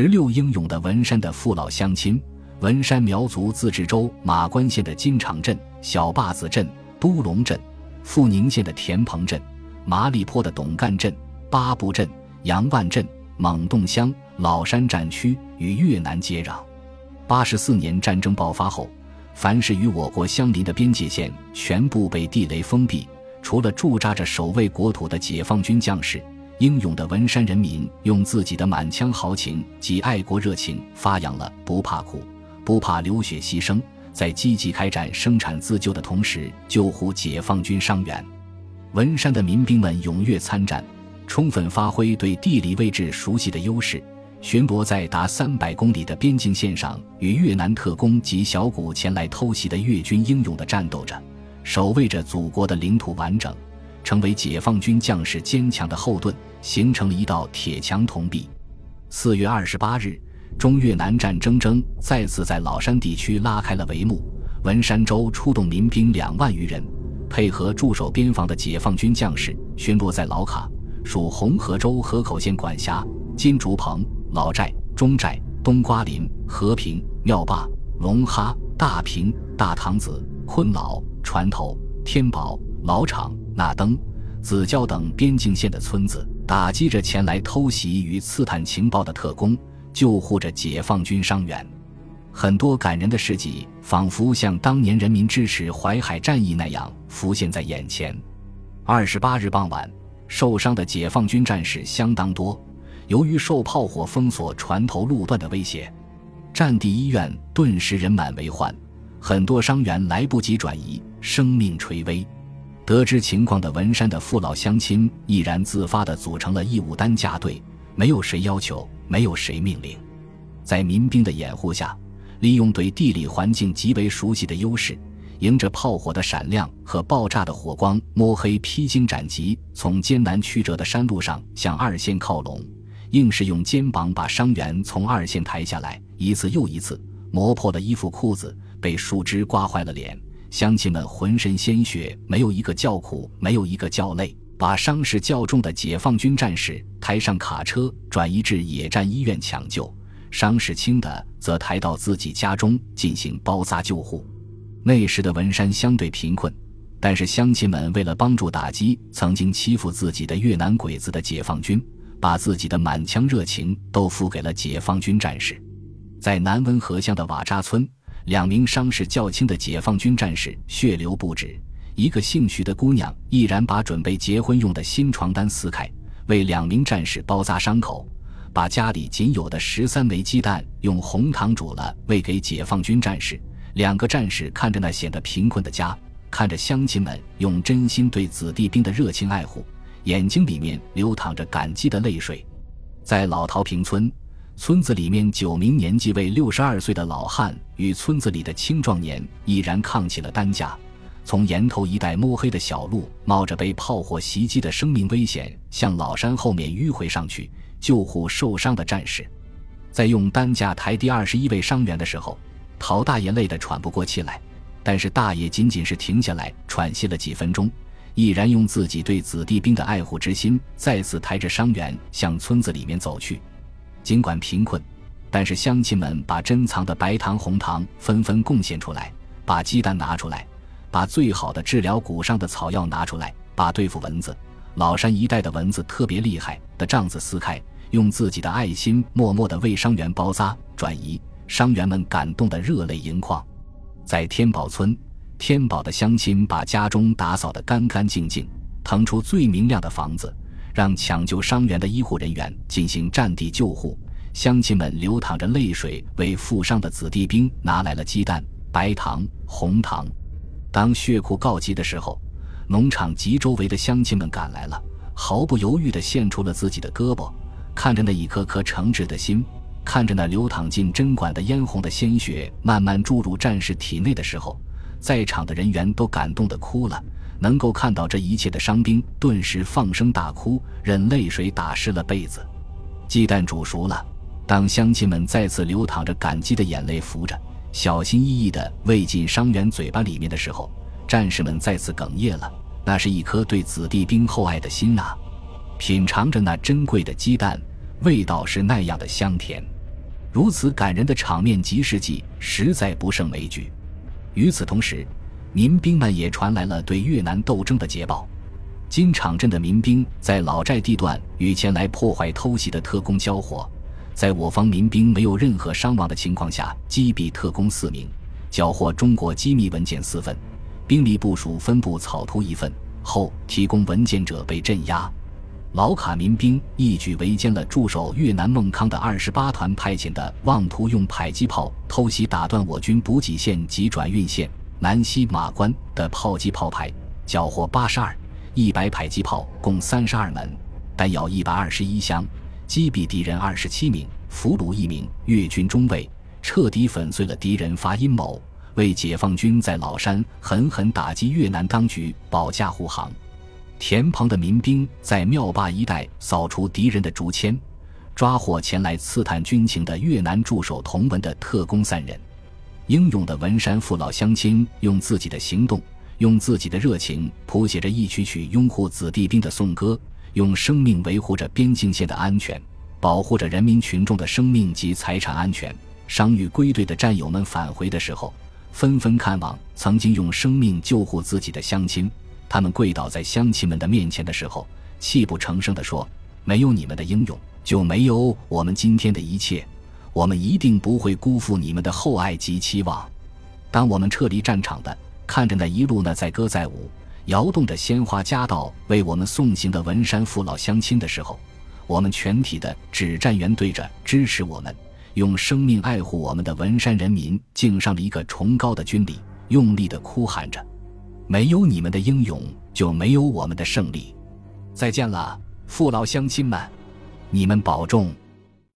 十六英勇的文山的父老乡亲，文山苗族自治州马关县的金场镇、小坝子镇、都龙镇，富宁县的田棚镇，麻栗坡的董干镇、八部镇、杨万镇，蒙洞乡、老山战区与越南接壤。八十四年战争爆发后，凡是与我国相邻的边界线全部被地雷封闭，除了驻扎着守卫国土的解放军将士，英勇的文山人民用自己的满腔豪情及爱国热情，发扬了不怕苦、不怕流血牺牲，在积极开展生产自救的同时，救护解放军伤员。文山的民兵们踊跃参战，充分发挥对地理位置熟悉的优势。巡逻在达三百公里的边境线上，与越南特工及小股前来偷袭的越军英勇地战斗着，守卫着祖国的领土完整，成为解放军将士坚强的后盾，形成了一道铁墙铜壁。四月二十八日，中越南战争争再次在老山地区拉开了帷幕。文山州出动民兵两万余人，配合驻守边防的解放军将士，巡逻在老卡（属红河州河口县管辖）、金竹棚。老寨、中寨、冬瓜林、和平、庙坝、龙哈、大坪、大塘子、昆老、船头、天宝、老场、那登、子教等边境线的村子，打击着前来偷袭与刺探情报的特工，救护着解放军伤员。很多感人的事迹，仿佛像当年人民支持淮海战役那样浮现在眼前。二十八日傍晚，受伤的解放军战士相当多。由于受炮火封锁船头路段的威胁，战地医院顿时人满为患，很多伤员来不及转移，生命垂危。得知情况的文山的父老乡亲毅然自发地组成了义务担架队，没有谁要求，没有谁命令，在民兵的掩护下，利用对地理环境极为熟悉的优势，迎着炮火的闪亮和爆炸的火光，摸黑披荆斩棘，从艰难曲折的山路上向二线靠拢。硬是用肩膀把伤员从二线抬下来，一次又一次磨破了衣服裤子，被树枝刮坏了脸。乡亲们浑身鲜血，没有一个叫苦，没有一个叫累。把伤势较重的解放军战士抬上卡车，转移至野战医院抢救；伤势轻的则抬到自己家中进行包扎救护。那时的文山相对贫困，但是乡亲们为了帮助打击曾经欺负自己的越南鬼子的解放军。把自己的满腔热情都付给了解放军战士，在南温河乡的瓦扎村，两名伤势较轻的解放军战士血流不止。一个姓徐的姑娘毅然把准备结婚用的新床单撕开，为两名战士包扎伤口，把家里仅有的十三枚鸡蛋用红糖煮了喂给解放军战士。两个战士看着那显得贫困的家，看着乡亲们用真心对子弟兵的热情爱护。眼睛里面流淌着感激的泪水，在老陶坪村，村子里面九名年纪为六十二岁的老汉与村子里的青壮年毅然扛起了担架，从岩头一带摸黑的小路，冒着被炮火袭击的生命危险，向老山后面迂回上去救护受伤的战士。在用担架抬第二十一位伤员的时候，陶大爷累得喘不过气来，但是大爷仅仅是停下来喘息了几分钟。毅然用自己对子弟兵的爱护之心，再次抬着伤员向村子里面走去。尽管贫困，但是乡亲们把珍藏的白糖、红糖纷纷贡献出来，把鸡蛋拿出来，把最好的治疗骨伤的草药拿出来，把对付蚊子（老山一带的蚊子特别厉害）的帐子撕开，用自己的爱心默默地为伤员包扎、转移。伤员们感动得热泪盈眶。在天宝村。天宝的乡亲把家中打扫得干干净净，腾出最明亮的房子，让抢救伤员的医护人员进行战地救护。乡亲们流淌着泪水，为负伤的子弟兵拿来了鸡蛋、白糖、红糖。当血库告急的时候，农场及周围的乡亲们赶来了，毫不犹豫地献出了自己的胳膊。看着那一颗颗诚挚的心，看着那流淌进针管的嫣红的鲜血慢慢注入战士体内的时候。在场的人员都感动的哭了，能够看到这一切的伤兵顿时放声大哭，任泪水打湿了被子。鸡蛋煮熟了，当乡亲们再次流淌着感激的眼泪，扶着小心翼翼地喂进伤员嘴巴里面的时候，战士们再次哽咽了。那是一颗对子弟兵厚爱的心啊！品尝着那珍贵的鸡蛋，味道是那样的香甜。如此感人的场面及事迹，实在不胜枚举。与此同时，民兵们也传来了对越南斗争的捷报。金场镇的民兵在老寨地段与前来破坏偷袭的特工交火，在我方民兵没有任何伤亡的情况下，击毙特工四名，缴获中国机密文件四份，兵力部署分布草图一份。后提供文件者被镇压。老卡民兵一举围歼了驻守越南孟康的二十八团派遣的妄图用迫击炮偷袭打断我军补给线及转运线南溪马关的炮击炮排，缴获八十二、一百迫击炮共三十二门，弹药一百二十一箱，击毙敌人二十七名，俘虏一名越军中尉，彻底粉碎了敌人发阴谋，为解放军在老山狠狠打击越南当局保驾护航。田鹏的民兵在庙坝一带扫除敌人的竹签，抓获前来刺探军情的越南驻守同文的特工三人。英勇的文山父老乡亲用自己的行动，用自己的热情，谱写着一曲曲拥护子弟兵的颂歌，用生命维护着边境线的安全，保护着人民群众的生命及财产安全。伤愈归队的战友们返回的时候，纷纷看望曾经用生命救护自己的乡亲。他们跪倒在乡亲们的面前的时候，泣不成声地说：“没有你们的英勇，就没有我们今天的一切。我们一定不会辜负你们的厚爱及期望。”当我们撤离战场的，看着那一路那载歌载舞、摇动着鲜花夹道为我们送行的文山父老乡亲的时候，我们全体的指战员对着支持我们、用生命爱护我们的文山人民敬上了一个崇高的军礼，用力地哭喊着。没有你们的英勇，就没有我们的胜利。再见了，父老乡亲们，你们保重。